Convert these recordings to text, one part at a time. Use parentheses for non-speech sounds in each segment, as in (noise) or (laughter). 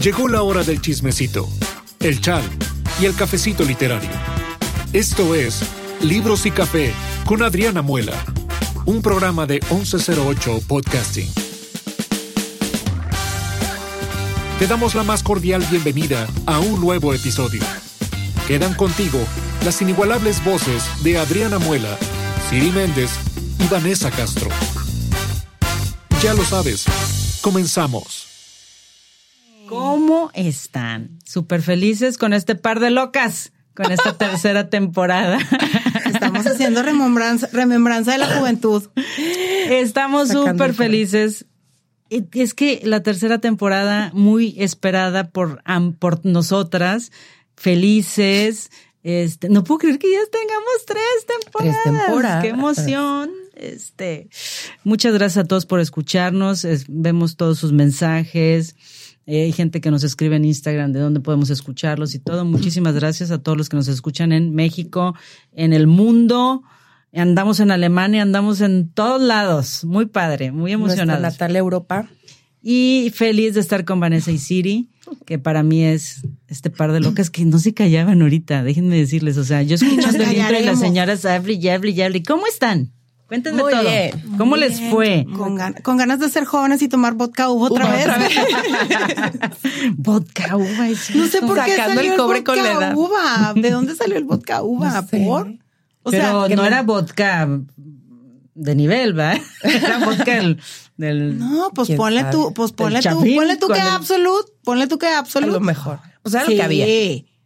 Llegó la hora del chismecito, el chal y el cafecito literario. Esto es Libros y Café con Adriana Muela, un programa de 1108 Podcasting. Te damos la más cordial bienvenida a un nuevo episodio. Quedan contigo las inigualables voces de Adriana Muela, Siri Méndez y Vanessa Castro. Ya lo sabes, comenzamos. ¿Cómo están? Súper felices con este par de locas, con esta (laughs) tercera temporada. Estamos haciendo remembranza, remembranza de la juventud. Estamos súper felices. Es que la tercera temporada, muy esperada por, por nosotras, felices. Este, no puedo creer que ya tengamos tres temporadas. temporadas. Qué emoción. Este, muchas gracias a todos por escucharnos. Es- vemos todos sus mensajes. Eh, hay gente que nos escribe en Instagram de dónde podemos escucharlos y todo. Muchísimas gracias a todos los que nos escuchan en México, en el mundo. Andamos en Alemania, andamos en todos lados. Muy padre, muy Nuestra emocionados. natal Europa. Y feliz de estar con Vanessa y Siri, que para mí es este par de locas que no se callaban ahorita, déjenme decirles. O sea, yo escuchando el intro y las señoras hable y hable y hable. ¿Cómo están? Cuéntenme Muy todo. bien, ¿Cómo les fue? Con, gan- con ganas de ser jóvenes y tomar vodka uva otra Uva vez. otra vez. (laughs) Vodka, uva, es No sé por qué Sacando salió el cobre con la vodka edad. uva. ¿De dónde salió el vodka uva? No sé. ¿Por? O Pero sea, no era vodka de nivel, ¿va? (laughs) Era vodka del... del- no, pues ¿Quién ponle sabe? tú, pues ponle tú, ponle tú que el- absolute, ponle tú que A absolute. lo mejor. O sea, sí, lo que había.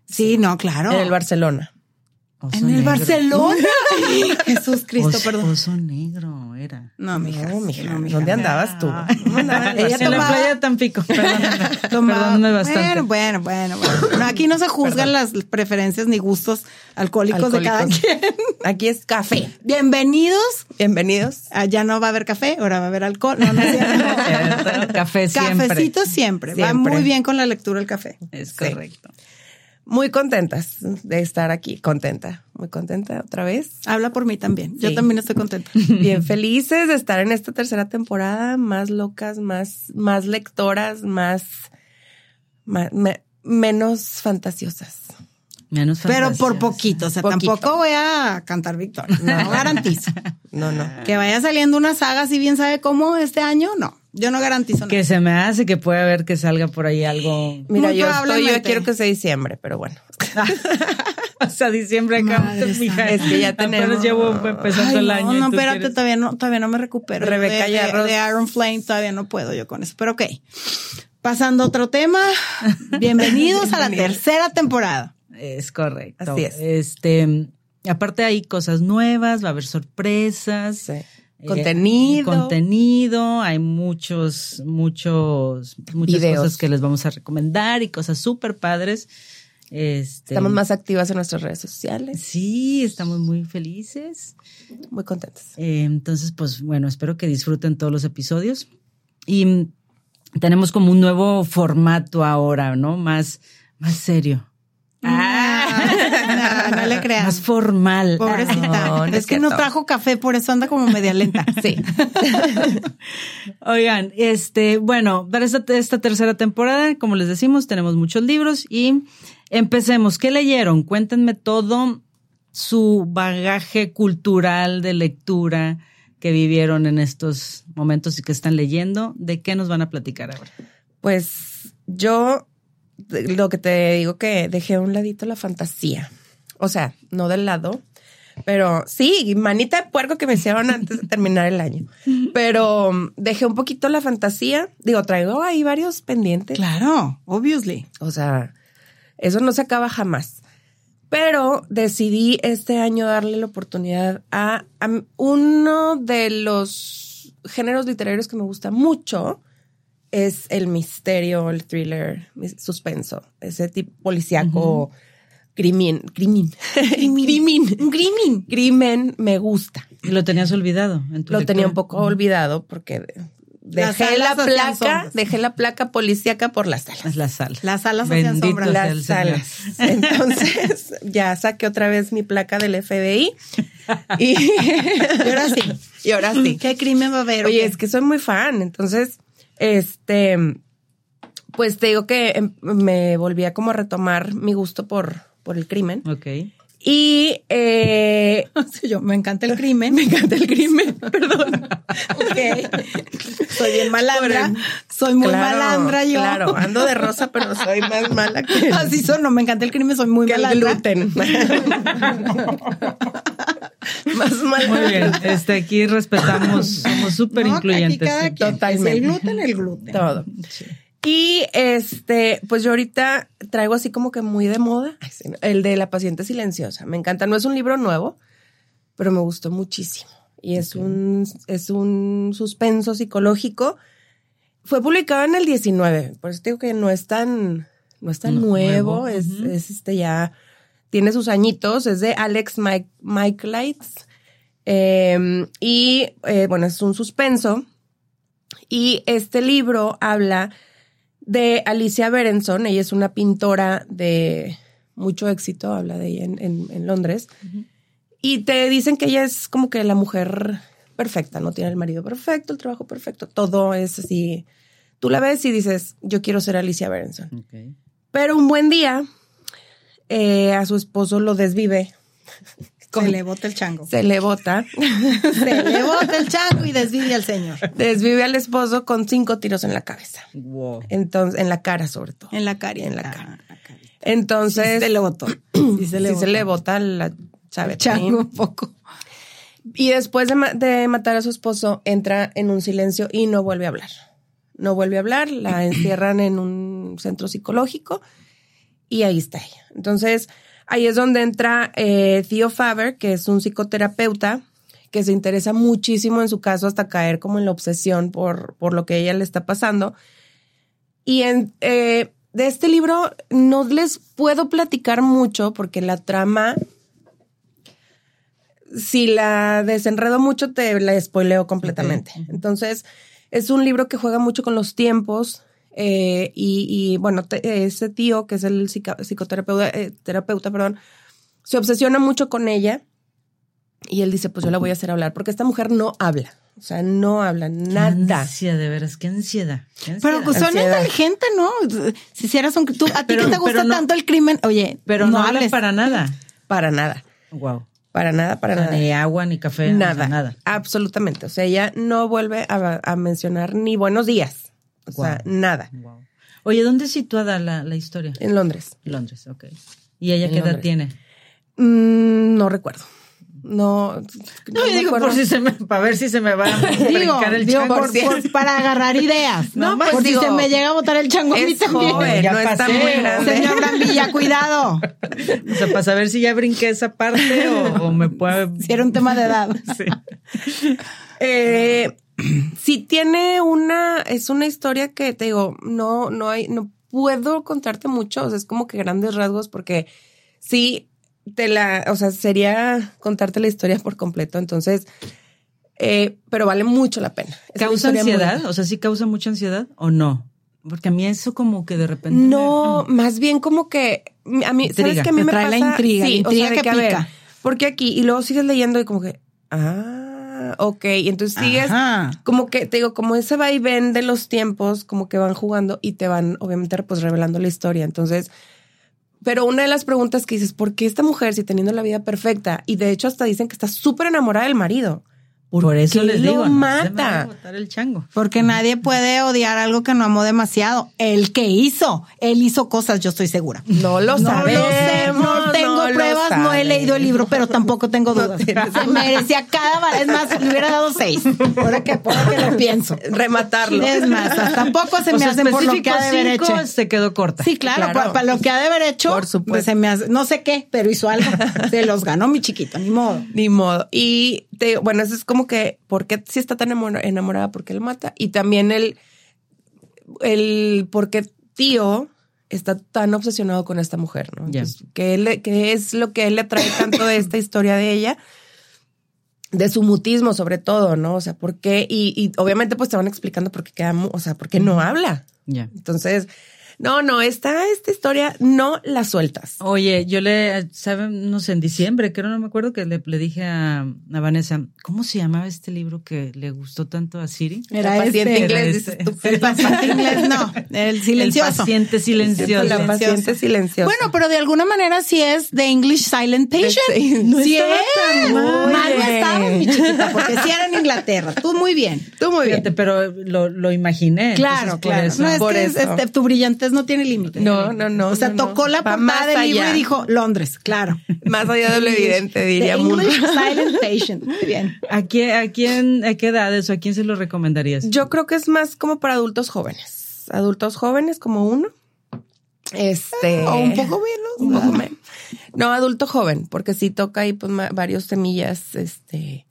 Sí, no, claro. En el Barcelona. Oso En el negro. Barcelona. (laughs) Jesús Cristo, Oso- perdón. Oso negro era. No, mija. No, mija. no, mija. ¿Dónde andabas tú? ¿Dónde andabas? Ella en la playa de Tampico. (laughs) Perdóname, bastante. Bueno, bueno, bueno, bueno. No, aquí no se juzgan las preferencias ni gustos alcohólicos, de cada quien. (laughs) Aquí es café. Bienvenidos. Bienvenidos. Allá no va a haber café, ahora va a haber alcohol. No, no. Café siempre. Cafecito siempre. Va muy bien con la lectura el café. Es Sí. Muy contentas de estar aquí. Contenta. Muy contenta otra vez. Habla por mí también. Yo también estoy contenta. (laughs) Bien felices de estar en esta tercera temporada. Más locas, más, más lectoras, más, me- menos fantasiosas. Menos Pero por poquito. O sea, Poquito. tampoco voy a cantar victoria. No, (laughs) garantizo. No, no. Que vaya saliendo una saga, si bien sabe cómo este año, no. Yo no garantizo nada. Que se me hace que puede haber que salga por ahí algo. Mira, Muy yo estoy, yo quiero que sea diciembre, pero bueno. (laughs) Hasta diciembre acá. Madre mija. Es que ya Apenas tenemos- llevo empezando Ay, el no, año. y No, tú espérate, quieres- todavía no, todavía no me recupero. Rebeca de, de- de Iron Flame todavía no puedo yo con eso. Pero ok. Pasando a otro tema. (laughs) Bienvenidos a la tercera temporada. Es correcto. Así es. Este, aparte hay cosas nuevas, va a haber sorpresas. Sí. Eh, Contenido. contenido, hay muchos, muchos, muchas Videos. cosas que les vamos a recomendar y cosas súper padres. Este, Estamos más activas en nuestras redes sociales. Sí, estamos muy felices. Muy contentas. Eh, entonces, pues bueno, espero que disfruten todos los episodios. Y tenemos como un nuevo formato ahora, ¿no? Más, más serio. Ah, Más formal. Pobrecita. No, no es es que no trajo café, por eso anda como media lenta. (laughs) Sí. (laughs) Oigan, este, bueno, para esta, esta tercera temporada, como les decimos, tenemos muchos libros y empecemos. ¿Qué leyeron? Cuéntenme todo su bagaje cultural de lectura que vivieron en estos momentos y que están leyendo. ¿De qué nos van a platicar ahora? Pues yo lo que te digo que dejé a un ladito la fantasía. O sea, no del lado, pero sí, manita de puerco que me hicieron antes de terminar el año. Pero um, dejé un poquito la fantasía. Digo, traigo ahí varios pendientes. Claro, obviously. O sea, eso no se acaba jamás. Pero decidí este año darle la oportunidad a, a uno de los géneros literarios que me gusta mucho. Es el misterio, el thriller, suspenso, ese tipo policíaco, crimen, crimen, crimen, crimen, crimen, me gusta. Y lo tenías olvidado. En tu Lo tenía un poco olvidado porque Las dejé la salas placa, dejé la placa policíaca por las salas. Es la sala. Las salas hacían sombra. las salas. (laughs) Entonces, ya saqué otra vez mi placa del FBI. Y, Y ahora sí. (laughs) Y ahora sí. ¿Qué crimen va a haber? Oye, es que soy muy fan. Entonces, este, pues te digo que em, me volví a como a retomar mi gusto por, por el crimen. Ok. Y eh, (laughs) Sí, yo, me encanta el crimen. (laughs) me encanta el crimen, (laughs) perdón. Ok. Soy bien malandra. Soy muy Claro, malandra yo. Claro, ando de rosa, pero soy más mala que, Así son, no me encanta el crimen, soy muy que el malandra. gluten. más mala. Muy bien. Este, aquí respetamos, somos súper No, aquí incluyentes. cada aquí. quien. Totalmente. Es el gluten, el gluten. Todo. Y este, pues yo ahorita traigo así como que muy de moda el de La paciente silenciosa. Me encanta. No es un libro nuevo, pero me gustó muchísimo. Y es un, es un suspenso psicológico. Fue publicado en el 19, por eso digo que no es tan, no es tan No, nuevo, nuevo, es, es este ya, tiene sus añitos, es de Alex Mike, Mike Lights. Eh, y eh, bueno, es un suspenso. Y este libro habla de Alicia Berenson. Ella es una pintora de mucho éxito, habla de ella en, en- en Londres. Y te dicen que ella es como que la mujer perfecta, no tiene el marido perfecto, el trabajo perfecto, todo es así. Tú la ves y dices, yo quiero ser Alicia Berenson. Pero un buen día eh, a su esposo lo desvive, Se le bota el chango. se le bota, (laughs) Se le bota el chango y desvive al señor. desvive al esposo con cinco tiros en la cabeza. Wow. Entonces, en la cara sobre todo. En la cara. En la cara. la carita. Entonces, Sí se le botó. (clears throat) Sí se le sí botó. se le bota la ¿sabe? chango un poco. Y después de, ma- de matar a su esposo, entra en un silencio y no vuelve a hablar. No vuelve a hablar, la (clears throat) encierran en un centro psicológico y ahí está ella. Entonces, ahí es donde entra eh, Theo Faber, que es un psicoterapeuta que se interesa muchísimo en su caso hasta caer como en la obsesión por, por lo que ella le está pasando. Y en, eh, de este libro no les puedo platicar mucho porque la trama si la desenredo mucho, te la spoileo completamente. Entonces, es un libro que juega mucho con los tiempos. Eh, y, y, bueno, te- ese tío, que es el psica- psicoterapeuta, eh, terapeuta, perdón, se obsesiona mucho con ella. Y él dice, pues yo la voy a hacer hablar, porque esta mujer no habla. O sea, no habla nada. Ansia, de veras, qué ansiedad. qué Pero pues son Ansiedad. inteligente, ¿no? Si hicieras un... Tú, a ti que te gusta no- tanto el crimen, oye, pero no, hablan hables. para nada. Para nada. Wow. Para nada, para nada. Ni agua, ni café, o sea, Nada, nada. Absolutamente. O sea, ella no vuelve a, a mencionar ni buenos días. O sea, nada. Wow. Oye, ¿dónde es situada la, la historia? En Londres. Londres, ok. ¿Y ella En qué edad tiene? Mm, no recuerdo. No. No, yo me digo por si se me, para ver si se me va a Digo, (laughs) brincar el digo, chango. por- por- para agarrar ideas. No, No, pues por digo, si se me llega a botar el chango a mí Es joven, Ya no está muy grande. Señor Brambilla, cuidado. (laughs) O sea, para saber si ya brinqué esa parte o, o me puede... Si era un tema de edad. (laughs) Sí. Eh, (clears throat) sí tiene una, es una historia que te digo, no, no hay, no puedo contarte mucho, o sea, es como que grandes rasgos porque sí te la, o sea, sería contarte la historia por completo, entonces, eh, pero vale mucho la pena. Es ¿Causa muy- ansiedad? O sea, ¿sí causa mucha ansiedad o no? Porque a mí eso como que de repente... No, más bien como que a mí, ¿sabes Intriga. que a mí me trae la pasa? intriga, la sí, intriga o sea, que que, a ver, pica. porque aquí y luego sigues leyendo y como que ah, ok, y entonces sigues Ajá. como que te digo, como ese va y ven de los tiempos, como que van jugando y te van obviamente pues revelando la historia. Entonces, pero una de las preguntas que dices, ¿por qué esta mujer si teniendo la vida perfecta? Y de hecho hasta dicen que está súper enamorada del marido. Por eso les lo digo, no se me mata? va a botar el chango. Porque nadie puede odiar algo que no amó demasiado. El que hizo, él hizo cosas, yo estoy segura. No lo No sabemos. lo sé, no tengo lo pruebas, no he leído el libro, pero tampoco tengo dudas. Se merecía cada vez es más, le hubiera dado seis. Ahora que, ahora que lo pienso. Rematarlo. Es más, hasta poco se O me sea, hacen por lo que ha de haber hecho. se quedó corta. Sí, claro, Claro. Para, para lo que ha de haber hecho, Por supuesto. pues se me hace, no sé qué, pero hizo algo. Se los ganó mi chiquito, ni modo. Ni modo. Y te, bueno, eso es como que, ¿por qué si está tan enamor- enamorada? ¿Por qué lo mata? Y también el, el por qué tío está tan obsesionado con esta mujer, ¿no? ¿qué, le- qué es lo que él le atrae tanto de esta historia de ella? De su mutismo, sobre todo, ¿no? O sea, ¿por qué? Y, y obviamente, pues te van explicando por qué queda, o sea, por qué no habla. Ya. Entonces, No, no, está esta historia, no la sueltas. Oye, yo le, ¿saben? No sé, en diciembre, creo, no me acuerdo que le, le dije a, a Vanessa, ¿cómo se llamaba este libro que le gustó tanto a Siri? Era el paciente este, inglés, dices este. tú. El paciente inglés, no, el silencioso. El paciente silencioso. La paciente silenciosa. Bueno, pero de alguna manera sí es The English Silent Patient. Sí. No sí estaba es. tan mal. Mal no estaba, mi chiquita, porque sí era en Inglaterra. Tú muy bien. tú muy bien. Fíjate, pero lo, lo imaginé. Claro, entonces, por claro. eso. No, es Por que eso. este, tu no tiene límite. No, no, no, O sea, no, no. tocó la portada del libro y dijo Londres, claro. Más allá de lo evidente, diría. English (laughs) Silent Patient. Muy bien. ¿A quién, a quién, a qué edades o a quién se lo recomendarías? Yo creo que es más como para adultos jóvenes. Adultos jóvenes como uno. Este. O un poco menos. un poco menos. No, adulto joven, porque sí toca ahí pues varios semillas, este,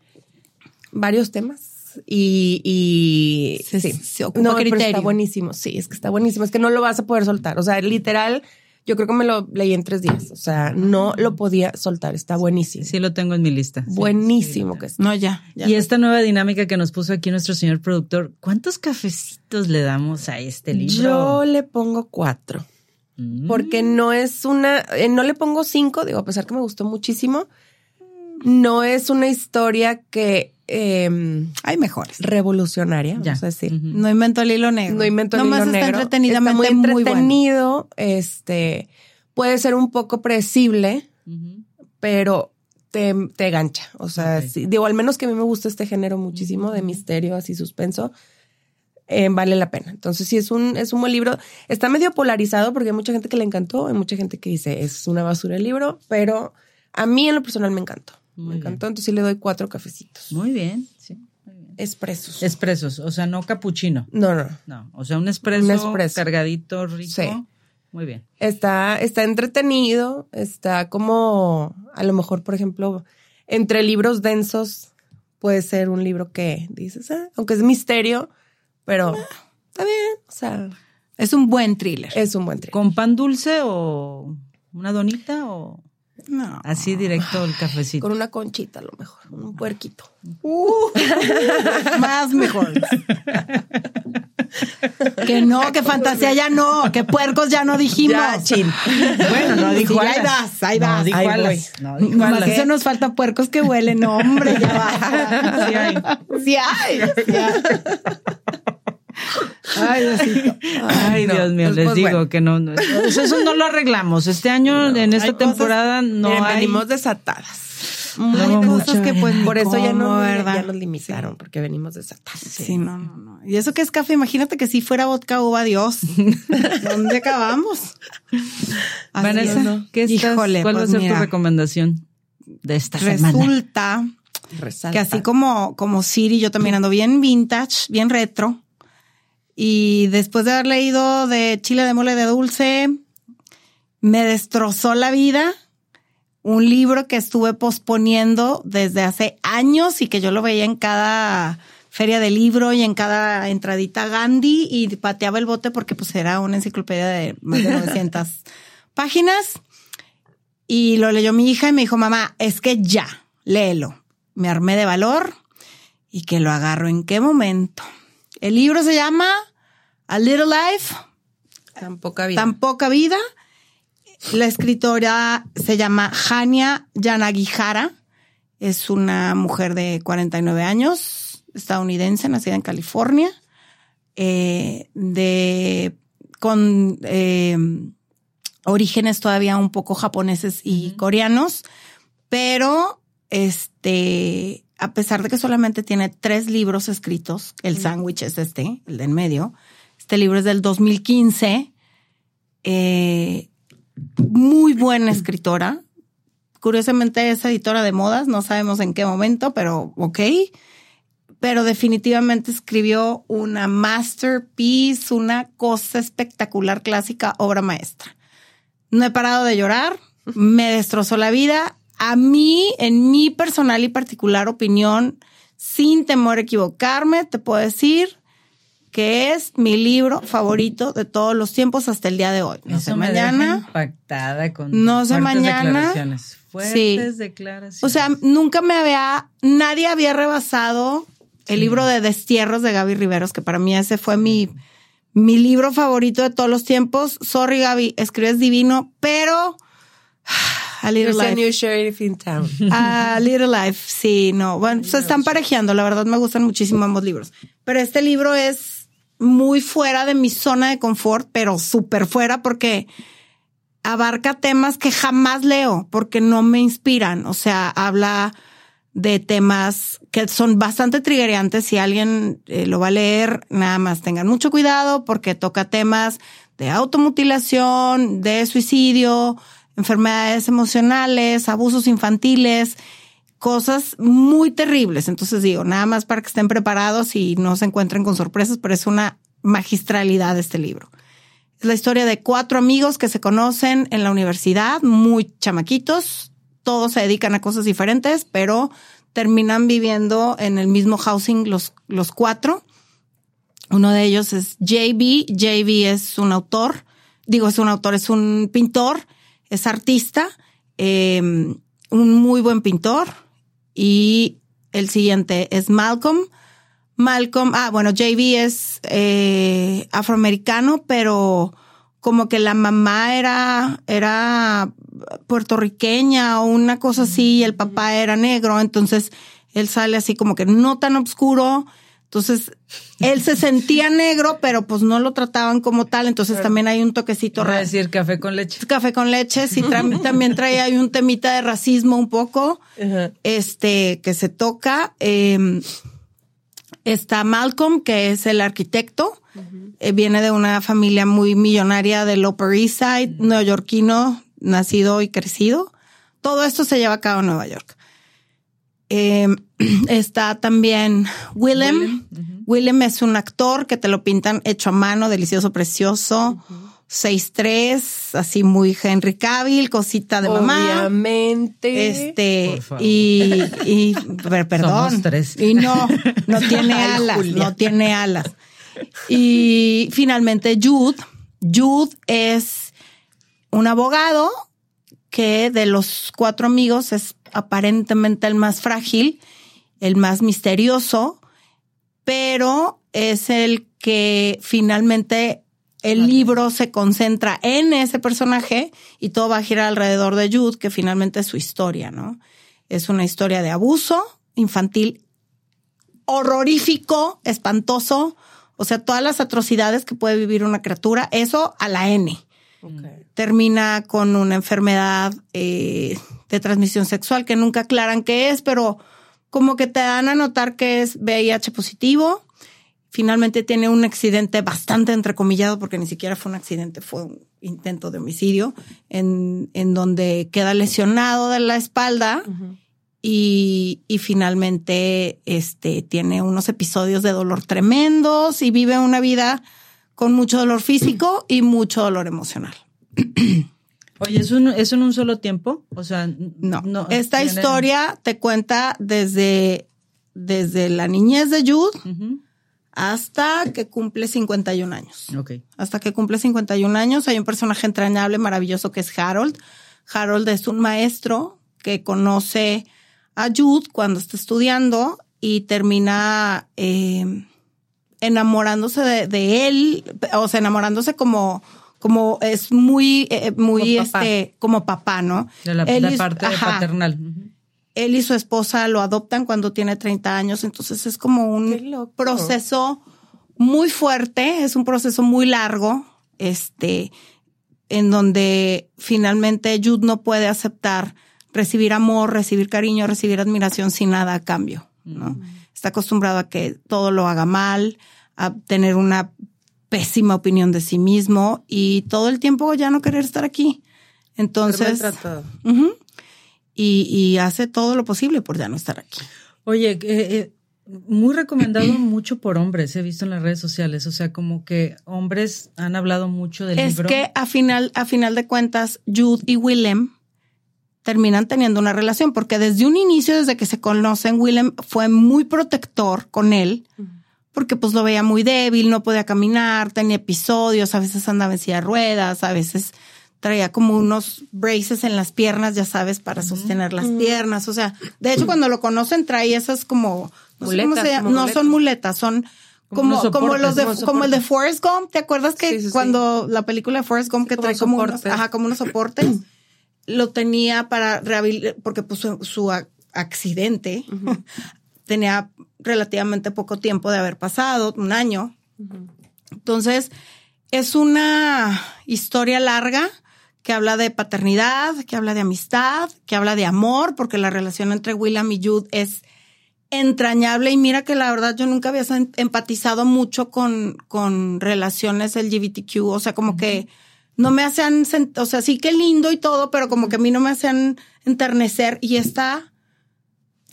varios temas. Y, y Se- sí. se ocupa no, pero criterio. está buenísimo. Sí, es que está buenísimo. Es que no lo vas a poder soltar. O sea, literal, yo creo que me lo leí en tres días. O sea, no lo podía soltar. Está buenísimo. Sí, lo tengo en mi lista. Sí, buenísimo que está. No, ya. ya. Y esta nueva dinámica que nos puso aquí nuestro señor productor, ¿cuántos cafecitos le damos a este libro? Yo le pongo cuatro. Mm. porque no es una, eh, no le pongo cinco, digo, a pesar que me gustó muchísimo, no es una historia que eh, Hay mejores. revolucionaria, Ya. vamos a decir. No inventó el hilo negro. No invento el Nomás hilo está negro. entretenidamente Está muy muy bueno. entretenido, este, puede ser un poco predecible, pero te, te gancha. O sea, sí, digo, al menos que a mí me gusta este género muchísimo de misterio, así suspenso, eh, vale la pena. Entonces, sí, es un, es un buen libro. Está medio polarizado porque hay mucha gente que le encantó, hay mucha gente que dice es una basura el libro, pero a mí en lo personal me encantó. Muy me bien. encantó, entonces sí le doy cuatro cafecitos. Muy bien, sí. muy bien. Expresos. Expresos, o sea, no capuchino. No, no. No, o sea, un espresso, Un espresso. cargadito, rico. Sí. Muy bien. Está, está entretenido, está como, a lo mejor, por ejemplo, entre libros densos puede ser un libro que dices, ah, aunque es misterio, pero está bien, o sea, Es un buen thriller. es un buen thriller. ¿Con pan dulce o una donita o No. así directo el cafecito? Con una conchita a lo mejor, un puerquito. (laughs) Más mejor. que no, que fantasía ya no, que puercos ya no dijimos. Ya, chin. Bueno, no dijo Sí, ahí vas, ahí No, vas. dijo ahí alas. No, dijo alas. eso nos falta puercos que huelen. No, hombre, ya va. Sí hay. Sí hay. sí hay. Ay, Diosito. Ay, no, Dios mío, pues, les pues, digo bueno. que no, no, eso eso no lo arreglamos. Este año, en esta hay cosas- temporada, no Miren, hay. venimos desatadas. Muy No, cosas mucha- que pues Por eso ya, no, ¿verdad? ya nos limitaron, porque venimos desatadas. Sí, no, no, no. Y eso que es café, imagínate que si fuera vodka uva, Dios. (laughs) ¿Dónde acabamos? (laughs) Así Vanessa, es, ¿no? ¿qué estás, Híjole, ¿cuál va a pues ser mira, tu recomendación de esta semana? Resulta Resalta. que así como, como Siri, yo también ando bien vintage, bien retro. Y después de haber leído de Chile de Mole de Dulce, me destrozó la vida. Un libro que estuve posponiendo desde hace años y que yo lo veía en cada feria de libro y en cada entradita Gandhi y pateaba el bote porque pues era una enciclopedia de más de 900 (laughs) páginas. Y lo leyó mi hija y me dijo, mamá, es que ya, léelo. Me armé de valor y que lo agarro en qué momento. El libro se llama A Little Life, Tan poca vida. Tan poca vida. La escritora se llama Hania Yanagihara. Es una mujer de 49 años, estadounidense, nacida en California, eh, de con eh, orígenes todavía un poco japoneses y coreanos, pero este, a pesar de que solamente tiene tres libros escritos, el sándwich es este, el de en medio. Este libro es del 2015. Eh, muy buena escritora. Curiosamente es editora de modas, no sabemos en qué momento, pero ok. Pero definitivamente escribió una masterpiece, una cosa espectacular, clásica, obra maestra. No he parado de llorar, (laughs) me destrozó la vida. A mí, en mi personal y particular opinión, sin temor a equivocarme, te puedo decir que es mi libro favorito de todos los tiempos hasta el día de hoy. No sé me deja mañana. impactada con No sé mañana. declaraciones. Fuertes declaraciones. O sea, nunca me había, nadie había rebasado el libro de Destierros de Gaby Riveros, que para mí ese fue mi, Mi libro favorito de todos los tiempos. Sorry, Gaby, escribes divino, pero a Little There's a Life. new sheriff in town. A Little Life, sí, no. Bueno, se están parejeando. La verdad me gustan muchísimo ambos libros. Pero este libro es muy fuera de mi zona de confort, pero súper fuera porque abarca temas que jamás leo porque no me inspiran. O sea, habla de temas que son bastante triggerantes. Si alguien eh, lo va a leer, nada más tengan mucho cuidado porque toca temas de automutilación, de suicidio, enfermedades emocionales, abusos infantiles, cosas muy terribles. Entonces digo, nada más para que estén preparados y no se encuentren con sorpresas, pero es una magistralidad este libro. Es la historia de cuatro amigos que se conocen en la universidad, muy chamaquitos, todos se dedican a cosas diferentes, pero terminan viviendo en el mismo housing los, los cuatro. Uno de ellos es JB. JB es un autor, digo, es un autor, es un pintor, es artista, eh, un muy buen pintor. Y el siguiente es Malcolm. Malcolm, ah, bueno, JB es eh, afroamericano, pero como que la mamá era, era puertorriqueña o una cosa así, y el papá era negro, entonces él sale así como que no tan oscuro. Entonces, él se sentía negro, pero pues no lo trataban como tal. Entonces también hay un toquecito Voy a decir café con leche. Café con leche, sí, tra- (laughs) también trae ahí un temita de racismo un poco, este, que se toca. Eh, está Malcolm, que es el arquitecto. Eh, viene de una familia muy millonaria del Upper East Side, neoyorquino, nacido y crecido. Todo esto se lleva a cabo en Nueva York. Eh, está también Willem. Willem es un actor que te lo pintan hecho a mano, delicioso, precioso. 6'3, así muy Henry Cavill, cosita de mamá. Obviamente. Este, y, y per- (laughs) perdón. Somos tres. Y no, no (laughs) tiene Ay, alas, Julia. no tiene alas. Y finalmente Jude. Jude es un abogado que de los cuatro amigos es aparentemente el más frágil, el más misterioso, pero es el que finalmente el libro se concentra en ese personaje y todo va a girar alrededor de Jude, que finalmente es su historia, ¿no? Es una historia de abuso infantil horrorífico, espantoso, o sea, todas las atrocidades que puede vivir una criatura, eso a la N. Termina con una enfermedad eh, de transmisión sexual que nunca aclaran qué es, pero como que te dan a notar que es VIH positivo. Finalmente tiene un accidente bastante entrecomillado, porque ni siquiera fue un accidente, fue un intento de homicidio, en, en donde queda lesionado de la espalda y, y finalmente este, tiene unos episodios de dolor tremendos y vive una vida con mucho dolor físico y mucho dolor emocional. (clears throat) Oye, ¿es, un, ¿es en un solo tiempo? O sea, No, esta tienen- historia te cuenta desde, desde la niñez de Jude hasta que cumple 51 años. Ok. Hasta que cumple 51 años hay un personaje entrañable, maravilloso que es Harold. Harold es un maestro que conoce a Jude cuando está estudiando y termina eh, enamorándose de, de él, o sea, enamorándose como como es muy eh, muy Como papá. este como papá, ¿no? De la Él de y- parte ajá. paternal. Él y su esposa lo adoptan cuando tiene 30 años, entonces es como un proceso muy fuerte, es un proceso muy largo, este, en donde finalmente Jude no puede aceptar recibir amor, recibir cariño, recibir admiración sin nada a cambio, ¿no? Está acostumbrado a que todo lo haga mal, a tener una pésima opinión de sí mismo y todo el tiempo ya no querer estar aquí. Entonces, maltratado. Ujú. y, y hace todo lo posible por ya no estar aquí. Oye, eh, eh, muy recomendado (clears throat) mucho por hombres, he visto en las redes sociales. O sea, como que hombres han hablado mucho del Es libro. que a final, a final de cuentas, Jude y Willem terminan teniendo una relación, porque desde un inicio, desde que se conocen, Willem fue muy protector con él, porque pues lo veía muy débil, no podía caminar, tenía episodios, a veces andaba en silla de ruedas, a veces traía como unos braces en las piernas, ya sabes, para sostener las piernas. O sea, de hecho, cuando lo conocen, trae esas como, no, sé cómo se llama, como no muletas. son muletas, son como, como los de, como el de Forrest Gump, ¿te acuerdas que Sí, sí, sí. cuando la película de Forrest Gump que trae como unos, soportes. ajá, como unos soportes, (clears throat) lo tenía para rehabilitar, porque pues su, accidente (laughs) tenía relativamente poco tiempo de haber pasado, un año. Entonces, es una historia larga que habla de paternidad, que habla de amistad, que habla de amor, porque la relación entre William y Jude es entrañable. Y mira que la verdad yo nunca había empatizado mucho con, con relaciones LGBTQ, o sea, como que no me hacían, o sea, sí que lindo y todo, pero como que a mí no me hacían enternecer. Y esta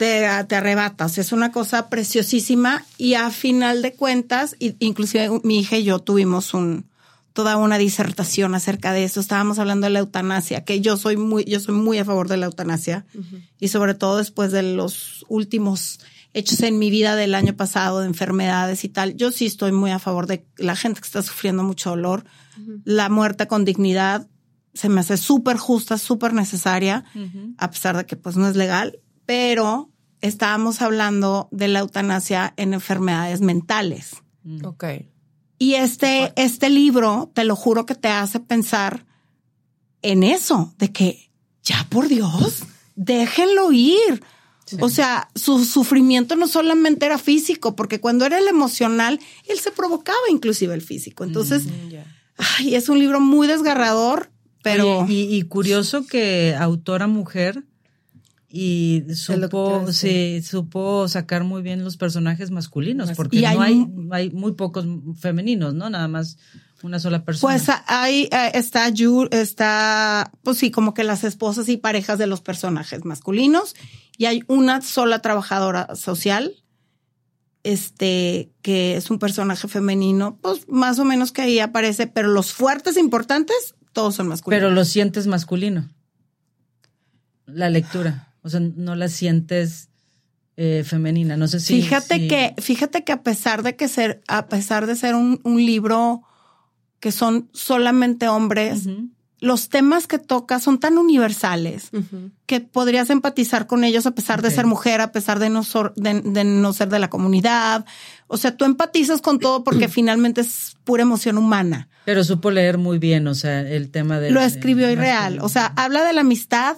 te, te arrebata, o sea, es una cosa preciosísima y a final de cuentas, inclusive mi hija y yo tuvimos un toda una disertación acerca de eso. Estábamos hablando de la eutanasia, que yo soy muy, yo soy muy a favor de la eutanasia y sobre todo después de los últimos hechos en mi vida del año pasado de enfermedades y tal. Yo sí estoy muy a favor de la gente que está sufriendo mucho dolor. La muerte con dignidad se me hace súper justa, súper necesaria, a pesar de que pues no es legal, pero estábamos hablando de la eutanasia en enfermedades mentales. Ok. Y este, este libro, te lo juro que te hace pensar en eso, de que ya por Dios, déjenlo ir. O sea, su sufrimiento no solamente era físico, porque cuando era el emocional, él se provocaba inclusive el físico. Entonces, ay, es un libro muy desgarrador, pero Oye, y, y curioso que autora mujer y supo, sí, supo sacar muy bien los personajes masculinos, Mas- porque Y no hay, hay muy pocos femeninos, ¿no? Nada más una sola persona. pues ahí eh, está Yu, está, pues sí, como que las esposas y parejas de los personajes masculinos. Y hay una sola trabajadora social, este, que es un personaje femenino, pues más o menos que ahí aparece, pero los fuertes importantes, todos son masculinos. Pero lo sientes masculino. La lectura. O sea, no la sientes eh, femenina. No sé si. fíjate si- que, fíjate que a pesar de que ser, a pesar de ser un, un libro que son solamente hombres, los temas que toca son tan universales que podrías empatizar con ellos a pesar de ser mujer, a pesar de no, sor- de, de no ser de la comunidad. O sea, tú empatizas con todo porque (clears throat) finalmente es pura emoción humana. Pero supo leer muy bien, o sea, el tema de. Lo escribió irreal. O sea, habla de la amistad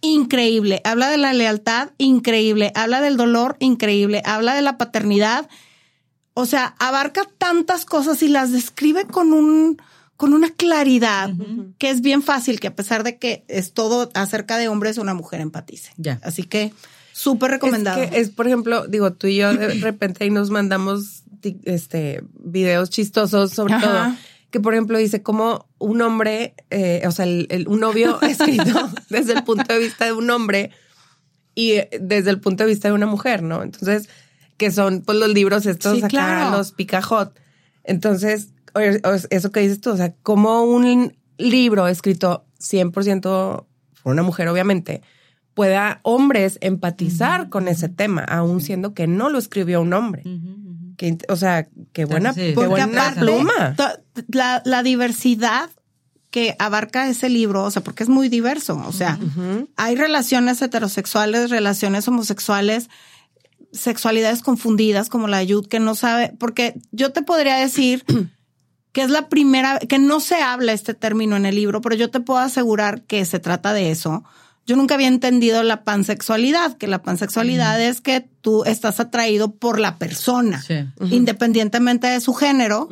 increíble, habla de la lealtad increíble, habla del dolor increíble, habla de la paternidad. O sea, abarca tantas cosas y las describe con un con una claridad que es bien fácil que a pesar de que es todo acerca de hombres, una mujer empatice. Ya. Así que súper recomendado. Es que es, por ejemplo, digo, tú y yo de repente ahí nos mandamos este videos chistosos, sobre Ajá. todo, que por ejemplo dice como un hombre, eh, o sea, el, el- un novio (laughs) escrito desde el punto de vista de un hombre y eh, desde el punto de vista de una mujer, ¿no? Entonces, que son pues los libros estos Sí, acá, claro. los picajot. Entonces, eso que dices tú, o sea, como un libro escrito 100% por una mujer, obviamente, pueda hombres empatizar con ese tema, aun siendo que no lo escribió un hombre. Que, o sea, qué buena, Sí, qué buena aparte, pluma. la, la diversidad que abarca ese libro, o sea, porque es muy diverso, o sea, hay relaciones heterosexuales, relaciones homosexuales, sexualidades confundidas como la de Jude, que no sabe, porque yo te podría decir (clears throat) que es la primera, que no se habla este término en el libro, pero yo te puedo asegurar que se trata de eso. Yo nunca había entendido la pansexualidad, que la pansexualidad es que tú estás atraído por la persona Sí. independientemente de su género,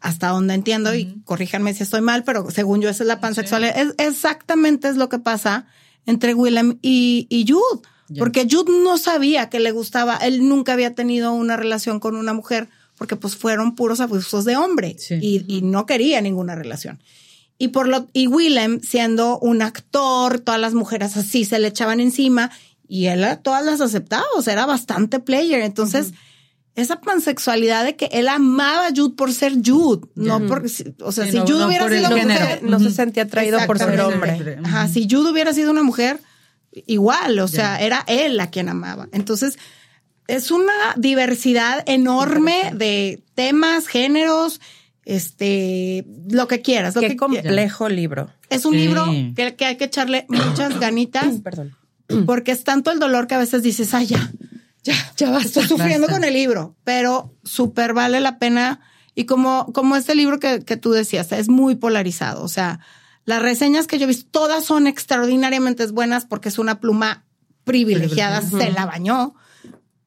hasta donde entiendo, y corríjanme si estoy mal, pero según yo esa es la pansexualidad. Es, exactamente es lo que pasa entre Willem y, y Jude. Porque Jude no sabía que le gustaba, él nunca había tenido una relación con una mujer, porque pues fueron puros abusos de hombre Sí. y, y no quería ninguna relación. Y por lo, y Willem, siendo un actor, todas las mujeres así se le echaban encima y él a todas las aceptaba, o sea, era bastante player. Entonces, esa pansexualidad de que él amaba a Jude por ser Jude, no por, o sea, Sí, si no- Jude no hubiera sido mujer, No se sentía atraído por ser hombre. Ajá, si Jude hubiera sido una mujer, igual, o sea, era él a quien amaba. Entonces, es una diversidad enorme de temas, géneros, este, lo que quieras. Lo Qué que complejo libro. Es un Sí. libro que, que hay que echarle (clears throat) muchas ganitas (clears throat) Perdón. (clears throat) porque es tanto el dolor que a veces dices, ay, ya, ya, ya basta. Estoy sufriendo Basta. con el libro, pero súper vale la pena. Y como, como este libro que, que tú decías, es muy polarizado. O sea, las reseñas que yo he visto, todas son extraordinariamente buenas porque es una pluma privilegiada, se la bañó.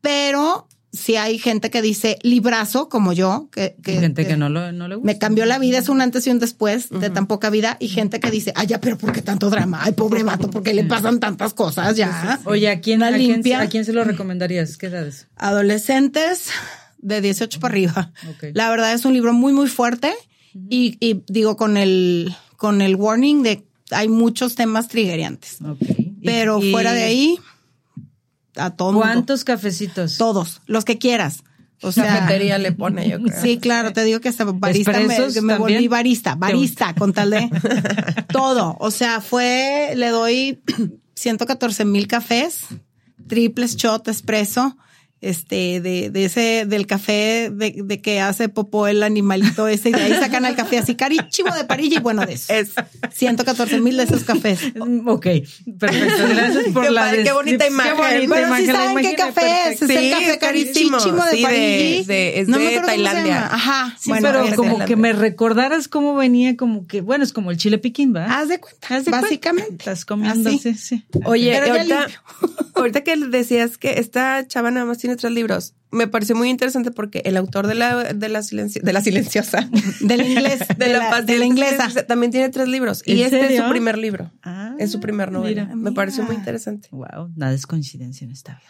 Pero si hay gente que dice librazo, como yo, que, que, gente que no, lo, no le gusta. me cambió la vida, es un antes y un después de tan poca vida. Y gente que dice, ay, ya, pero ¿por qué tanto drama? Ay, pobre vato, ¿por qué le pasan tantas cosas ya? Oye, ¿a quién, a, quién, limpia. ¿a quién se lo recomendarías? ¿Qué edades? adolescentes de 18 para arriba. La verdad es un libro muy, muy fuerte y, y digo con el, con el warning de hay muchos temas triggeriantes. Ok. Y- Pero y fuera de ahí, a todo mundo. ¿Cuántos cafecitos? Todos, los que quieras. O sea, Cafetería le pone, yo creo. Sí, claro, te digo que hasta barista me, ¿Expresos que me volví barista, barista con tal de (laughs) todo. O sea, fue, le doy (clears throat) 114 mil cafés, triples shot, espresso, este, de, de ese, del café de, de que hace popó el animalito ese, y de ahí sacan al café así carísimo de parilla y bueno, de eso. Es 114 mil de esos cafés. (laughs) Ok, perfecto. Gracias por Qué la padre, qué bonita imagen. Qué bonita imagen, saben qué café es, es Sí, el café carísimo. carísimo de Sí, de- Parigi. de- es No me de acuerdo cómo se Tailandia. llama. Ajá. Sí, bueno, pero como que me recordaras cómo venía, como que, bueno, es como el chile piquín, ¿va? Haz de cuenta, Haz de cuenta. básicamente. Estás comiendo, Así. sí, sí. Oye, ahorita, (laughs) ahorita que decías que esta chava nada más tiene tres libros, me pareció muy interesante porque el autor de la, de la, silencio- de la silenciosa, (laughs) Del inglés, (laughs) de, la, de paciente la inglesa. también tiene tres libros. ¿En Y este es su primer libro. Ah, es su primer novela. mira. Me pareció muy interesante. Wow, nada es coincidencia en esta vida.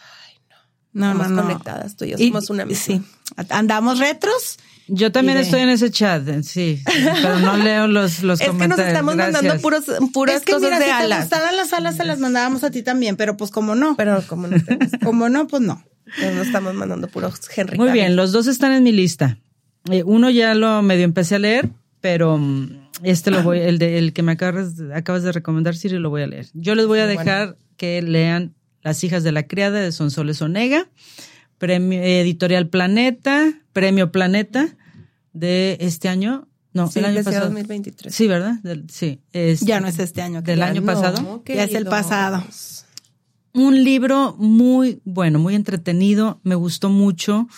No, no, Estamos no. conectadas, tú y yo Y- somos una misma. Sí. Andamos retros. Yo también de- estoy en ese chat, eh, sí, pero no leo los, (laughs) los Es que nos comentarios. estamos mandando puros, puras es que cosas mira, de si te alas. gustaran las alas, se las mandábamos a ti también, pero pues como no. Pero como no te Como no, pues no. Nos estamos mandando puros Henry. Muy Cavill. bien, los dos están en mi lista. Eh, uno ya lo medio empecé a leer, pero mm, este lo voy, el de el que me acabas, acabas de recomendar, Siri, lo voy a leer. Yo les voy a dejar que lean Las hijas de la criada de Sonsoles Onega, premio, editorial Planeta, premio Planeta de este año. No, Sí, el año pasado. 2023. Sí, ¿verdad? Del- sí. es- Ya no es este año. Del año no. pasado. Ya es el pasado. Un libro muy bueno, muy entretenido, me gustó mucho.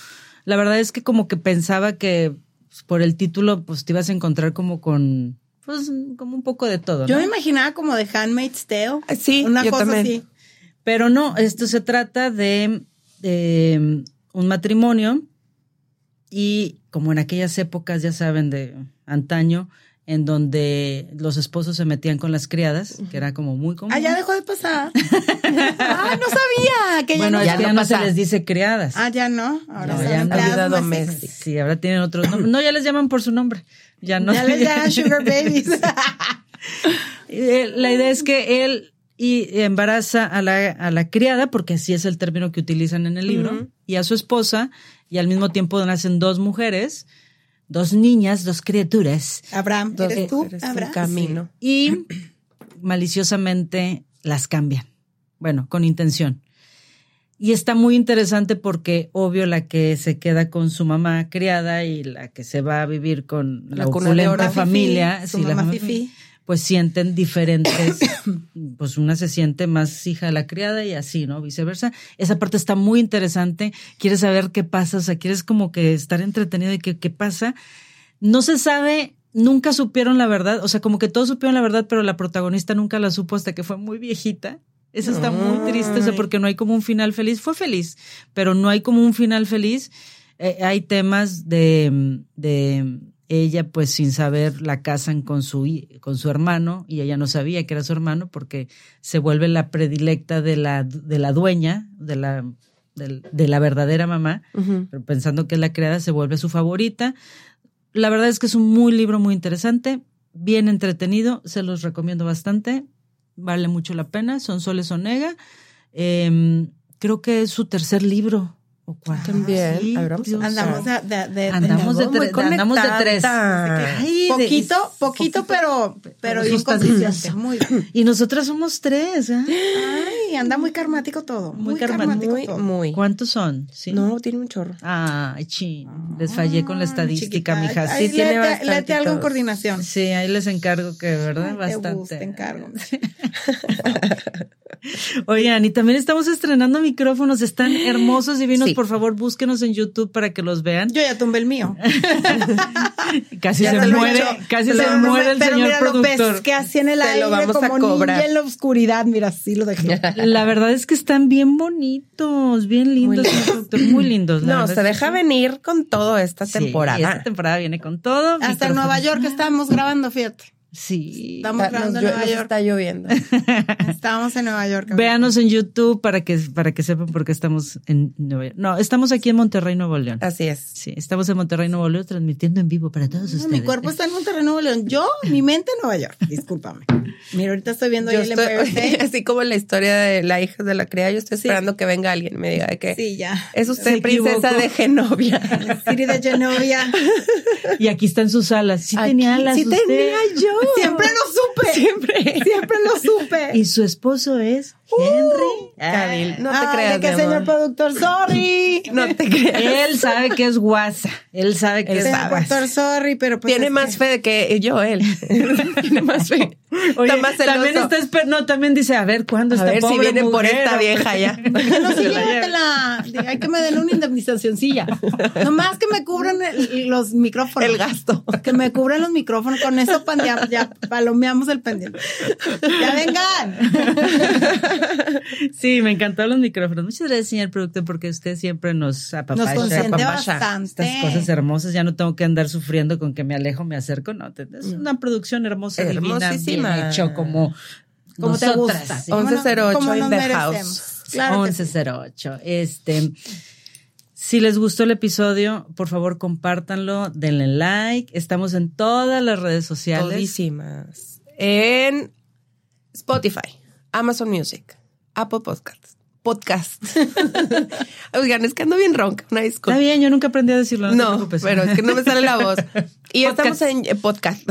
La verdad es que como que pensaba que pues, por el título pues te ibas a encontrar como con pues como un poco de todo, ¿no? Yo me imaginaba como de Handmaid's Tale. Sí, Una yo cosa también. así. Pero no, esto se trata de, de un matrimonio y como en aquellas épocas, ya saben, de antaño, en donde los esposos se metían con las criadas, que era como muy común. Ah, ya dejó de pasar. (laughs) ah, no sabía que ya bueno, no. ya ya no se les dice criadas. Ah, ya no. Ahora No, son ya Vida domésticas. doméstica. Sí, ahora tienen otros nombres. No, ya les llaman por su nombre. Ya no. Ya les llaman (laughs) Sugar Babies. (laughs) Eh, La idea es que él y embaraza a la, a la criada, porque así es el término que utilizan en el libro, y a su esposa, y al mismo tiempo nacen dos mujeres, dos niñas, dos criaturas, Abraham, Dos ¿eres tú? Abraham. camino. y maliciosamente las cambian. Bueno, con intención. Y está muy interesante porque, obvio, la que se queda con su mamá criada y la que se va a vivir con la, La familia, Su sí, la mamá fifí. Pues sienten diferentes, (coughs) pues una se siente más hija de la criada y así, ¿no? Viceversa. Esa parte está muy interesante. Quieres saber qué pasa, o sea, quieres como que estar entretenido y qué, qué pasa. No se sabe, nunca supieron la verdad, o sea, como que todos supieron la verdad, pero la protagonista nunca la supo hasta que fue muy viejita. Eso está muy triste, o sea, porque no hay como un final feliz. Fue feliz, pero no hay como un final feliz. Eh, hay temas de, de ella, pues sin saber, la casan con su, con su hermano y ella no sabía que era su hermano porque se vuelve la predilecta de la, de la dueña, de la, de la verdadera mamá pero pensando que es la creada, se vuelve su favorita. La verdad es que es un muy libro muy interesante, bien entretenido, se los recomiendo bastante, vale mucho la pena, son Soles Onega. Eh, creo que es su tercer libro. ¿O cuarto? También. Sí, A ver, vamos a. Andamos de, de, de- Andamos de, tres, andamos de tres. Ay, de- poquito, poquito, pero, pero. Muy bien. Y nosotras somos tres. ¿eh? Ay, anda muy karmático todo. Muy Muy, karmático. Muy, todo. muy. ¿Cuántos son? ¿Sí? No, tiene un chorro. Ay, chin. Les fallé con la estadística, mijas. Ay, Sí, tiene léete algo en coordinación. Sí, ahí les encargo que, ¿verdad? Ay, te Bastante. gusta, encargo. (laughs) Oigan, y también estamos estrenando micrófonos, están hermosos, divinos. Sí. Por favor, búsquenos en YouTube para que los vean. Yo ya tumbé el mío. (laughs) Casi Ya se lo muere, casi Pero se muere el pero señor mira, lo productor. pesqué así en el aire lo vamos a como cobrar. ninja en la oscuridad. Mira, así lo dejé. (laughs) La verdad es que están bien bonitos, bien lindos, productor, muy lindos. la No, se que deja sí. venir con todo esta Sí, temporada. Esta temporada viene con todo. Hasta en. Nueva York estábamos grabando, fíjate. Sí. Estamos Está- grabando nos en Nueva York. está lloviendo. (laughs) Estábamos en Nueva York. Véanos en YouTube para que, para que sepan por qué estamos en Nueva York. No, estamos aquí en Monterrey, Nuevo León. Así es. Sí, estamos en Monterrey, Nuevo León, transmitiendo en vivo para todos No, ustedes. mi cuerpo está en Monterrey, Nuevo León. Yo, mi mente en Nueva York. Discúlpame. Mira, ahorita estoy viendo Yo ahí el estoy, (laughs) así como la historia de la hija de la cría, yo estoy esperando que venga alguien y me diga de que Sí, ya. es usted Se princesa equivocó. de Genovia. (laughs) Siri de Genovia. Y aquí están sus alas. Sí Aquí, tenía alas sí usted. tenía yo. Siempre lo supe. Siempre. Siempre lo supe. Y su esposo es Henry. Cadil, no te Ay, creas, ¿de qué, mi amor. señor productor? Sorry. (laughs) No te creas. Él sabe que es guasa. Él sabe que Él es guasa. productor, sorry, pero pues Tiene es más que- fe de que yo, él. (laughs) Tiene más fe. Oye, está más también está esper- no, también dice, a ver, ¿cuándo A esta ver si pobre viene por mujer, esta vieja ya. (laughs) No, sí, llévatela. Hay que me den una indemnizacioncilla. Nomás que me cubran el- los micrófonos. El gasto. Que me cubran los micrófonos. Con eso pan- ya, ya palomeamos el pendiente. Ya vengan. (laughs) Sí, me encantó los micrófonos. Muchas gracias, señor productor, porque usted siempre nos apapacha. Nos consiente bastante. Estas cosas hermosas, ya no tengo que andar sufriendo con que me alejo, me acerco, no, es una producción hermosa, divina, bien hecho, como, Como te gusta. sí. Como nos- 1108 como in the merecemos. house. Claro que sí. 1108. Este, si les gustó el episodio, por favor compártanlo, denle like. Estamos en todas las redes sociales. Todísimas. En Spotify, Amazon Music, Apple Podcasts. Podcast. (laughs) Oigan, es que ando bien ronca, una disculpa. Está bien, yo nunca aprendí a decirlo. No, No, pero es que no me sale la voz. Y Podcast. estamos en eh, podcast.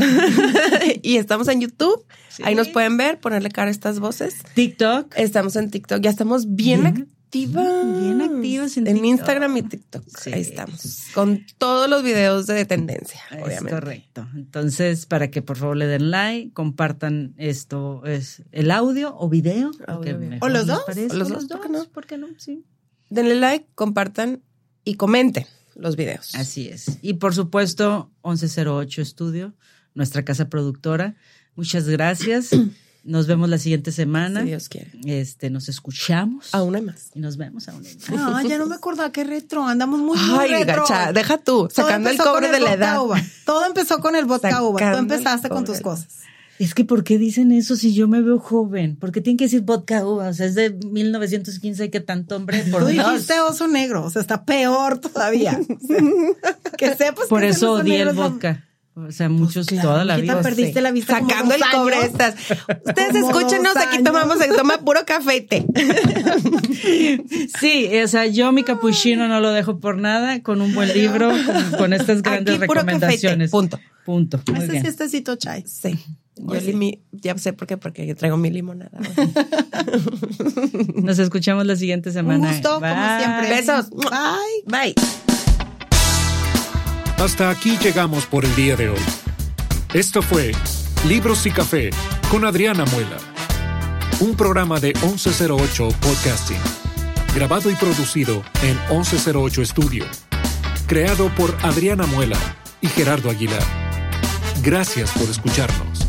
(laughs) y estamos en YouTube. Ahí nos pueden ver, ponerle cara a estas voces. TikTok. Estamos en TikTok. Ya estamos bien, Bien. Activas. Bien activas en En. Instagram y TikTok. Sí. Ahí estamos. Con todos los videos de tendencia, Es obviamente. correcto. Entonces, para que por favor le den like, compartan esto, es el audio o video. Audio, O los dos, o los dos, ¿por qué no? ¿Por qué no? Sí. Denle like, compartan y comenten los videos. Así es. Y por supuesto, 1108 Estudio, nuestra casa productora. Muchas gracias. (clears throat) Nos vemos la siguiente semana. Si Dios quiere. Este, nos escuchamos Aún hay más. y nos vemos aún. No, ya no me acordaba qué retro. Andamos muy, muy Ay, retro. gacha, deja tú, sacando el cobre de la edad. uva. Todo empezó con el vodka uva. Tú empezaste con tus cosas. Es que, ¿por qué dicen eso si yo me veo joven? ¿Por qué tienen que decir vodka uva? O sea, es de 1915 que tanto hombre, por Tú Dios. dijiste oso negro, o sea, está peor todavía. (laughs) que sepas Por que ese eso odié el vodka. O sea, muchos claro, toda la vida. perdiste la vista Sacando el cobre años. estas. Ustedes escúchenos, aquí tomamos, se toma puro café y té. Sí, o sea, yo mi capuchino no lo dejo por nada, con un buen libro, con, con estas grandes Aquí puro café y té, recomendaciones. punto. Punto. Muy Ese bien. sí es tecito chai. Sí. Yo Pues sí. ya sé por qué, porque yo traigo mi limonada. (laughs) Nos escuchamos la siguiente Un semana. gusto, como siempre. Besos. Bye. Bye. Hasta aquí llegamos por el día de hoy. Esto fue Libros y Café con Adriana Muela, un programa de 1108 Podcasting, grabado y producido en 1108 Studio, creado por Adriana Muela y Gerardo Aguilar. Gracias por escucharnos.